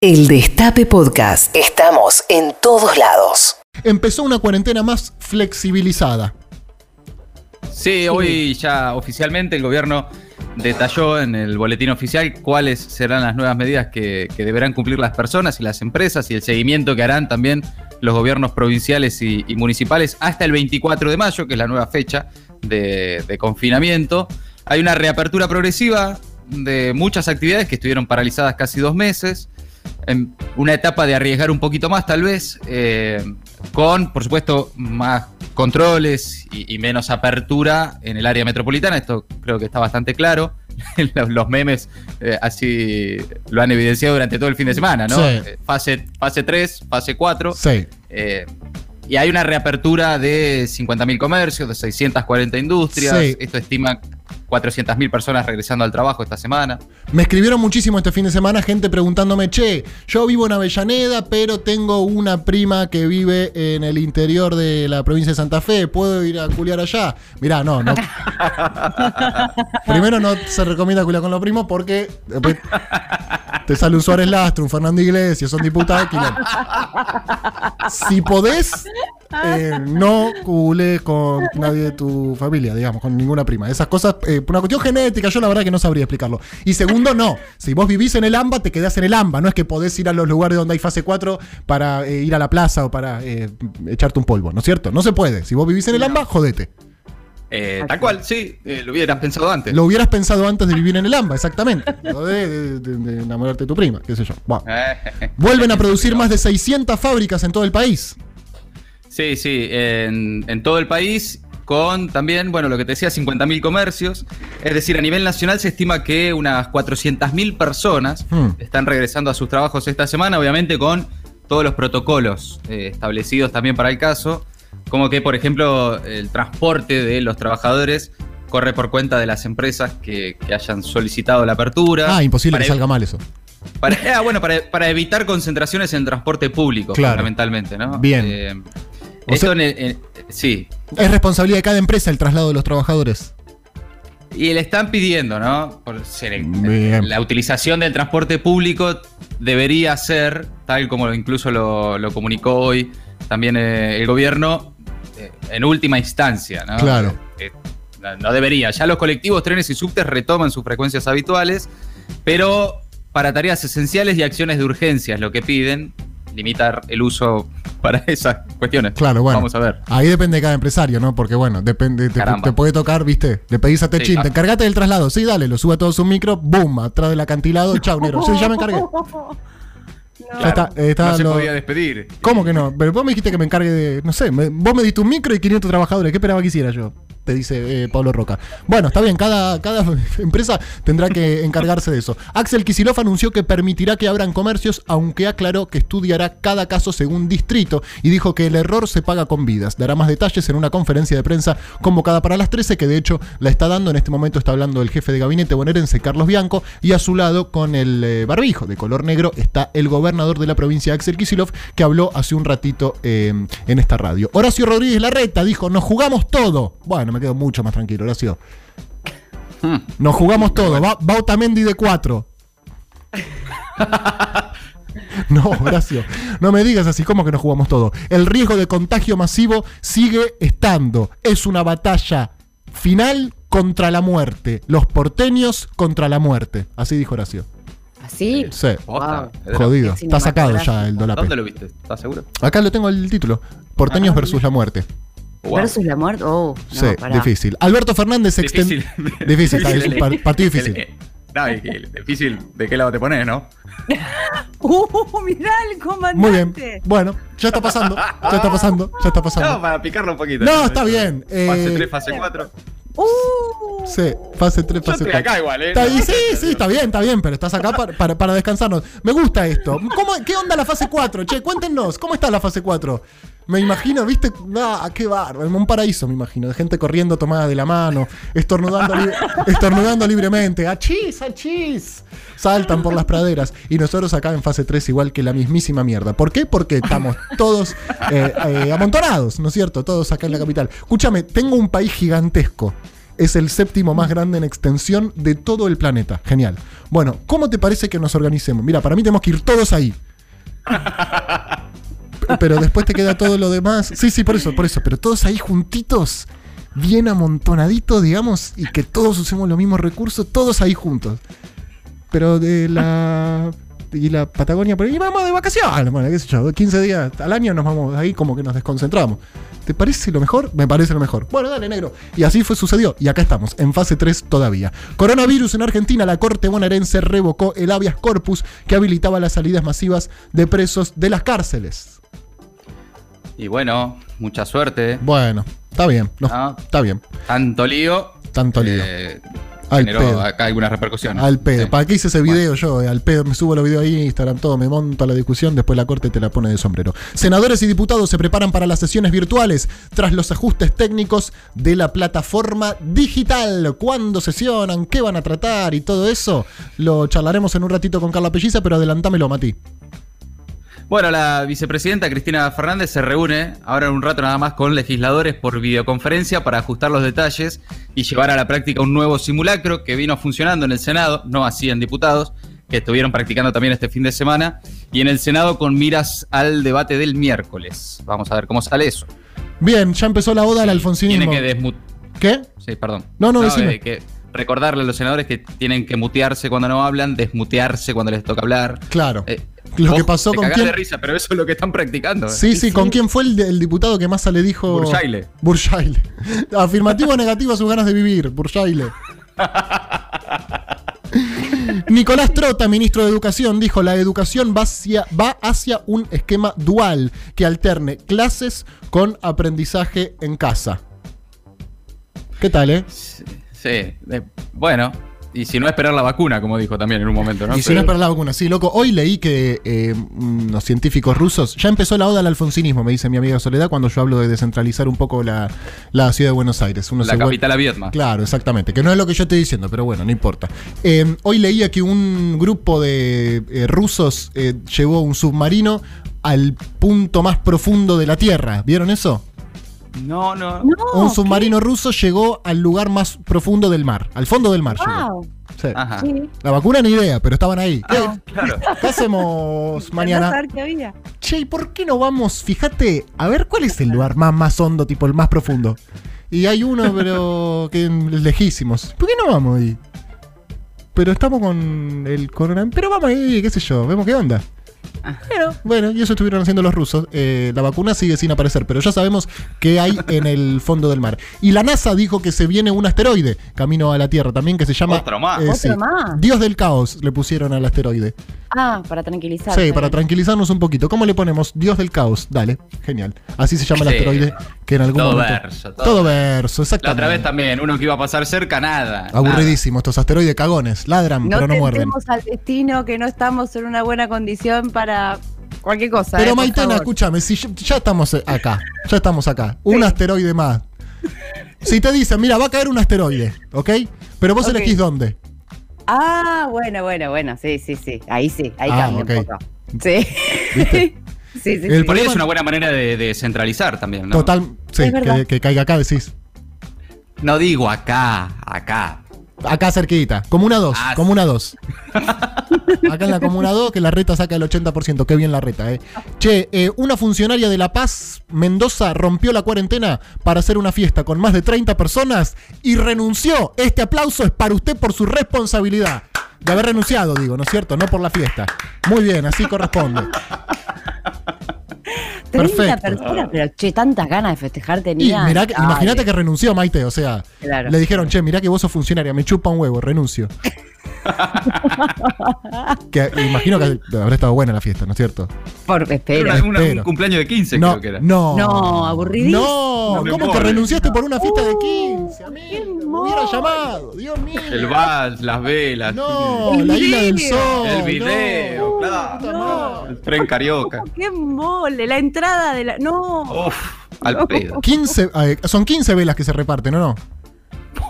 El Destape Podcast. Estamos en todos lados. Empezó una cuarentena más flexibilizada. Sí, hoy ya oficialmente el gobierno detalló en el boletín oficial cuáles serán las nuevas medidas que, que deberán cumplir las personas y las empresas y el seguimiento que harán también los gobiernos provinciales y, y municipales hasta el 24 de mayo, que es la nueva fecha de, de confinamiento. Hay una reapertura progresiva de muchas actividades que estuvieron paralizadas casi dos meses en una etapa de arriesgar un poquito más, tal vez, eh, con, por supuesto, más controles y, y, menos apertura en el área metropolitana. Esto creo que está bastante claro. Los memes eh, así lo han evidenciado durante todo el fin de semana, ¿no? Sí. Eh, fase, fase 3, fase 4. Sí. Eh, y hay una reapertura de 50.000 comercios, de 640 industrias. Sí. Esto estima 400.000 personas regresando al trabajo esta semana. Me escribieron muchísimo este fin de semana gente preguntándome, che, yo vivo en Avellaneda, pero tengo una prima que vive en el interior de la provincia de Santa Fe, ¿puedo ir a culiar allá? Mirá, no, no. Primero no se recomienda culiar con los primos porque después te sale un Suárez Lastro, un Fernando Iglesias, son diputados. Si podés, eh, no cules con nadie de tu familia, digamos, con ninguna prima. Esas cosas, eh, por una cuestión genética, yo la verdad que no sabría explicarlo. Y segundo, no. Si vos vivís en el AMBA, te quedás en el AMBA. No es que podés ir a los lugares donde hay fase 4 para eh, ir a la plaza o para eh, echarte un polvo, ¿no es cierto? No se puede. Si vos vivís en el AMBA, jodete. Eh, tal cual, sí, eh, lo hubieras pensado antes. Lo hubieras pensado antes de vivir en el AMBA, exactamente. Lo de, de- de- de enamorarte de tu prima, qué sé yo. Bueno. Vuelven a producir más de 600 fábricas en todo el país. Sí, sí, en, en todo el país, con también, bueno, lo que te decía, 50.000 comercios. Es decir, a nivel nacional se estima que unas 400.000 personas Hmm. están regresando a sus trabajos esta semana, obviamente con todos los protocolos eh, establecidos también para el caso, como que, por ejemplo, el transporte de los trabajadores corre por cuenta de las empresas que, que hayan solicitado la apertura. Ah, imposible Para- que salga mal eso. Para, ah, bueno, para, para evitar concentraciones en transporte público, Claro. fundamentalmente, ¿no? Bien. Eh, O esto sea- en el- en- sí. Es responsabilidad de cada empresa el traslado de los trabajadores. Y le están pidiendo, ¿no? Por ser la utilización del transporte público debería ser, tal como incluso lo, lo comunicó hoy también eh, el gobierno, eh, en última instancia, ¿no? Claro. Eh, no, no debería. Ya los colectivos, trenes y subtes retoman sus frecuencias habituales, pero para tareas esenciales y acciones de urgencia es lo que piden, limitar el uso para esas cuestiones. Claro, bueno. Vamos a ver. Ahí depende de cada empresario, ¿no? Porque bueno, depende, te, puede tocar, ¿viste? Le pedís a Techín, Sí, te ah. encargate del traslado. Sí, dale, lo sube a todo su micro, boom, atrás del acantilado, chau, negro. Sí, ya me encargué. Ya está, está no se lo- podía despedir. ¿Cómo que no? Pero vos me dijiste que me encargue de. No sé, me- vos me diste un micro y 500 trabajadores. ¿Qué esperaba que hiciera yo? Te dice eh, Pablo Roca. Bueno, está bien, cada, cada empresa tendrá que encargarse de eso. Axel Kisilov anunció que permitirá que abran comercios, aunque aclaró que estudiará cada caso según distrito y dijo que el error se paga con vidas. Dará más detalles en una conferencia de prensa convocada para las 13, que de hecho la está dando. En este momento está hablando el jefe de gabinete bonaerense, Carlos Bianco, y a su lado, con el eh, barbijo de color negro, está el gobernador de la provincia, Axel Kisilov, que habló hace un ratito eh, en esta radio. Horacio Rodríguez Larreta dijo: Nos jugamos todo. Bueno, me quedo mucho más tranquilo, Horacio. Hmm. Nos jugamos todo. Va, va Otamendi de 4. No, Horacio, no me digas así, como que nos jugamos todo? El riesgo de contagio masivo sigue estando. Es una batalla final contra la muerte. Los porteños contra la muerte. Así dijo Horacio. ¿Así? Sí, Wow. Jodido. Es Está sacado ya el dolape. ¿Dónde lo viste? ¿Estás seguro? Acá lo tengo el título. Porteños versus la muerte. Wow. ¿Versus la muerte? Oh, no, sí, pará. difícil. Alberto Fernández extendió. Difícil. Difícil, está, es un el- par- partido difícil. no, y- y difícil de qué lado te pones, ¿no? Uh, mirá el comandante. Muy bien. Bueno, ya está pasando. Ya está pasando. Ya está pasando. No, para picarlo un poquito. No, está bien. Eh, Fase 3, fase 4. Uh, Sí, fase 3, Yo fase estoy 4. acá igual, ¿eh? Está ahí, No, sí, sí, está bien, está bien, pero estás acá para, para- para descansarnos. Me gusta esto. ¿Cómo, ¿Qué onda la fase 4? Che, cuéntenos, ¿cómo está la fase 4? Me imagino, viste, ah, qué bárbaro, un paraíso me imagino, de gente corriendo tomada de la mano, estornudando, estornudando libremente, achis, achis, saltan por las praderas y nosotros acá en fase 3 igual que la mismísima mierda. ¿Por qué? Porque estamos todos eh, eh, amontonados, ¿no es cierto? Todos acá en la capital. Escúchame, tengo un país gigantesco es el séptimo más grande en extensión de todo el planeta. Genial. Bueno, ¿cómo te parece que nos organicemos? Mira, para mí tenemos que ir todos ahí. Pero después te queda todo lo demás. Sí, sí, por eso, por eso. Pero todos ahí juntitos, bien amontonaditos, digamos, y que todos usemos los mismos recursos, todos ahí juntos. Pero de la. Y la Patagonia, por ahí vamos de vacaciones, bueno, qué sé yo, 15 días al año nos vamos ahí como que nos desconcentramos. ¿Te parece lo mejor? Me parece lo mejor. Bueno, dale, negro. Y así fue, sucedió. Y acá estamos, en fase 3 todavía. Coronavirus en Argentina, la Corte bonaerense revocó el habeas corpus que habilitaba las salidas masivas de presos de las cárceles. Y bueno, mucha suerte. Bueno, está bien. no, Ah. Está bien. Tanto lío. Tanto lío. eh, Al generó pedo. acá algunas repercusiones. Al pedo. Sí. ¿Para qué hice ese video yo? Eh, Al pedo. Me subo los videos ahí Instagram, todo. Me monto a la discusión. Después la corte te la pone de sombrero. Senadores y diputados se preparan para las sesiones virtuales tras los ajustes técnicos de la plataforma digital. ¿Cuándo sesionan? ¿Qué van a tratar? Y todo eso lo charlaremos en un ratito con Carla Pelliza, pero adelantámelo, Mati. Bueno, la vicepresidenta Cristina Fernández se reúne ahora en un rato nada más con legisladores por videoconferencia para ajustar los detalles y llevar a la práctica un nuevo simulacro que vino funcionando en el Senado, no así en diputados, que estuvieron practicando también este fin de semana, y en el Senado con miras al debate del miércoles. Vamos a ver cómo sale eso. Bien, ya empezó la oda al Tiene alfonsinismo. que desmu- ¿Qué? Sí, perdón. No, no, decime. eh, que recordarle a los senadores que tienen que mutearse cuando no hablan, desmutearse cuando les toca hablar. Claro. Eh, Lo que pasó con quién- de risa, pero eso es lo que están practicando. eh. Sí, sí, ¿con quién fue el, el diputado que más le dijo? Burjaile. Burjaile. Afirmativo o negativo a sus ganas de vivir, Burjaile. Nicolás Trota, ministro de Educación, dijo la educación va hacia, va hacia un esquema dual que alterne clases con aprendizaje en casa. ¿Qué tal, eh? Sí, bueno, y si no esperar la vacuna, como dijo también en un momento, ¿no? y si no Pero- es para la vacuna, sí, loco. Hoy leí que eh, unos científicos rusos ya empezó la oda al alfonsinismo, me dice mi amiga Soledad, cuando yo hablo de descentralizar un poco la, la ciudad de Buenos Aires. Uno la se capital a Vietma. Claro, exactamente. Que no es lo que yo estoy diciendo, pero bueno, no importa. Eh, hoy leía que un grupo de eh, rusos eh, llevó un submarino al punto más profundo de la Tierra. ¿Vieron eso? No, no. No, un submarino ruso llegó al lugar más profundo del mar, al fondo del mar. llegó. Wow. Sí. Ajá. Sí. La vacuna ni idea, pero estaban ahí. Ah, ¿Qué, claro. qué hacemos mañana? Che, ¿y por qué no vamos? Fíjate, a ver cuál es el lugar más, más hondo, tipo el más profundo. Y hay uno, pero que es lejísimos. ¿Por qué no vamos ahí? Pero estamos con el coronavirus. Pero vamos ahí, qué sé yo, vemos qué onda. Bueno, bueno, y eso estuvieron haciendo los rusos. Eh, la vacuna sigue sin aparecer, pero ya sabemos qué hay en el fondo del mar. Y la NASA dijo que se viene un asteroide camino a la Tierra también que se llama. Otro más. eh, Otro sí, más. Dios del caos le pusieron al asteroide. Ah, para tranquilizar. Sí, para tranquilizarnos un poquito. ¿Cómo le ponemos? Dios del caos. Dale, genial. Así se llama el asteroide que en algún Todo momento. verso, todo todo verso, La exactamente. otra vez también, uno que iba a pasar cerca, nada. Aburridísimo, estos asteroides cagones. Ladran, No pero no muerden. tentemos al destino que no estamos en una buena condición para cualquier cosa. Pero eh, Maitena, escúchame, si ya, ya estamos eh, acá, ya estamos acá. Un asteroide más. Si te dicen, mira, va a caer un asteroide, ¿ok? Pero vos Ok. elegís dónde. Ah, bueno, bueno, bueno. Sí, sí, sí. Ahí sí, ahí Ah, cambia un poco. Sí. ¿Viste? sí, sí, El sí. Por ahí problema- es una buena manera de, de centralizar también, ¿no? Total, sí, que caiga acá, decís. No digo acá, acá. Acá cerquita, Comuna 2, Ah, Comuna 2. Acá en la Comuna 2, que la reta saca el 80%. Qué bien la reta, eh. Che, eh, una funcionaria de La Paz, Mendoza, rompió la cuarentena para hacer una fiesta con más de 30 personas y renunció. Este aplauso es para usted por su responsabilidad. De haber renunciado, digo, ¿no es cierto? No por la fiesta. Muy bien, así corresponde. 30 perfecto. personas, pero che, tantas ganas de festejar Y tenía. mirá que- Ay, imagínate que renunció Maite, o sea, Claro. le dijeron, che, mirá que vos sos funcionaria, me chupa un huevo, renuncio. que imagino que habrá estado buena la fiesta, ¿no es cierto? Por, Era espera. una- una- espero. un cumpleaños de 15, no, creo que era. no, No, aburridísimo. No, No ¿cómo que renunciaste por una fiesta de Uh, 15, qué amigo? Me hubiera llamado, Dios mío. El vals, las velas. No, la isla del sol. El video, no. claro. El tren carioca. ¡Qué mole! La entrada de la. No. Uf, al pedo. 15, eh, son 15 velas que se reparten, ¿o no?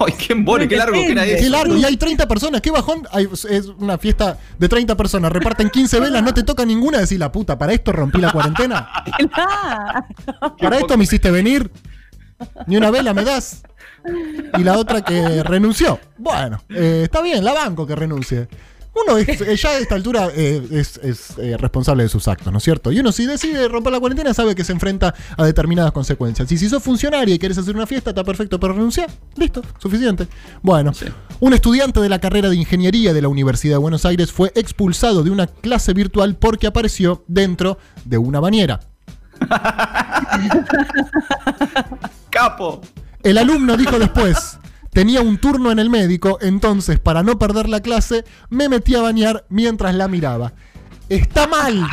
Ay, qué embole, qué largo que era Depende. eso. Qué largo, y hay 30 personas, qué bajón. Hay- es una fiesta de 30 personas, reparten 15 velas, no te toca ninguna, decir la puta, ¿para esto rompí la cuarentena? ¿Para esto me hiciste venir? ¿Ni una vela me das? y la otra que renunció. Bueno, eh, está bien, la banco que renuncie. Uno es- eh, ya a esta altura eh, es, es, eh, responsable de sus actos, ¿no es cierto? Y uno si decide romper la cuarentena sabe que se enfrenta a determinadas consecuencias. Y si sos funcionario y querés hacer una fiesta, está perfecto, pero renunciar, listo, suficiente. Bueno, Sí. un estudiante de la carrera de ingeniería de la Universidad de Buenos Aires fue expulsado de una clase virtual porque apareció dentro de una bañera. Capo. El alumno dijo después, tenía un turno en el médico, entonces para no perder la clase me metí a bañar mientras la miraba. Está mal.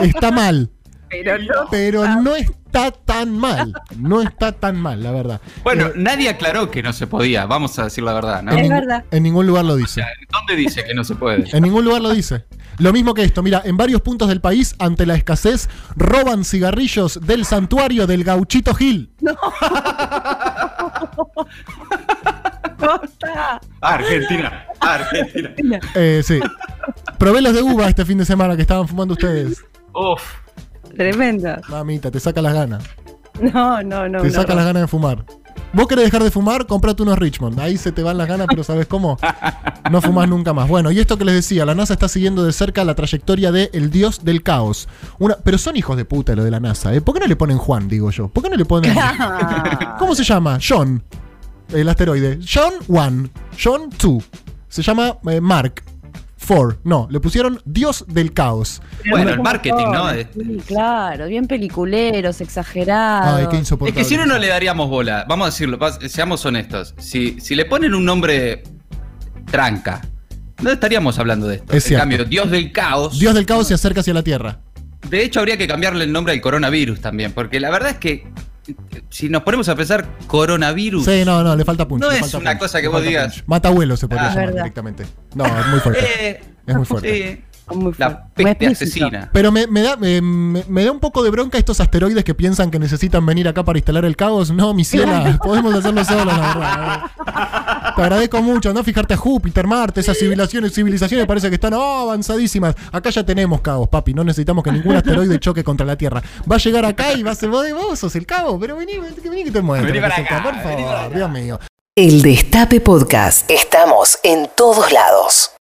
Está mal. Pero no. Pero no está tan mal. No está tan mal, la verdad. Bueno, Eh, nadie aclaró que no se podía, vamos a decir la verdad, ¿no? en, Es ningún- verdad. en ningún lugar lo dice. ¿Dónde dice que no se puede? En ningún lugar lo dice. Lo mismo que esto, mira, en varios puntos del país, ante la escasez, roban cigarrillos del santuario del gauchito Gil. Costa. Argentina, Argentina. Eh, sí. Probé los de uva este fin de semana que estaban fumando ustedes. Uf. Tremendo. Mamita, te saca las ganas. No, no, no. te no. saca las ganas de fumar. ¿Vos querés dejar de fumar? Comprate unos Richmond. Ahí se te van las ganas, pero ¿sabes cómo? No fumás nunca más. Bueno, y esto que les decía, la NASA está siguiendo de cerca la trayectoria de el dios del caos. Una, pero son hijos de puta lo de la NASA, ¿eh? ¿Por qué no le ponen Juan, digo yo? ¿Por qué no le ponen... ¿Cómo se llama? John. El asteroide. John 1. John 2. Se llama eh, Mark 4. No, le pusieron Dios del Caos. Bueno, el marketing, ¿no? Sí, claro, bien peliculeros, exagerados. Ay, qué Es insoportable. que si no, no le daríamos bola. Vamos a decirlo, seamos honestos. Si, si le ponen un nombre tranca, no estaríamos hablando de esto. Es en cierto. cambio, Dios del caos. Dios del Caos se acerca hacia la Tierra. De hecho, habría que cambiarle el nombre al coronavirus también, porque la verdad es que si nos ponemos a pensar coronavirus, Sí, no, no, le falta punch. No le es falta una punch, cosa que vos digas. punch. Mata abuelo se podría Ah. llamar Verdad. directamente. No, es muy fuerte. eh, Es muy fuerte. sí, Muy fuerte. la peste asesina. Pero me, me da, me, me- me da un poco de bronca estos asteroides que piensan que necesitan venir acá para instalar el caos. No, mi ciela, podemos hacerlo solos, la verdad. Te agradezco mucho, ¿no? Fijarte a Júpiter, Marte, esas civilizaciones, civilizaciones parece que están oh, avanzadísimas. Acá ya tenemos caos, papi. No necesitamos que ningún asteroide choque contra la Tierra. Va a llegar acá y va a ser vos, vos sos el caos, pero vení, vení, que te muestro. Vení para acá, Por vení para favor, acá. Dios mío. El Destape Podcast. Estamos en todos lados.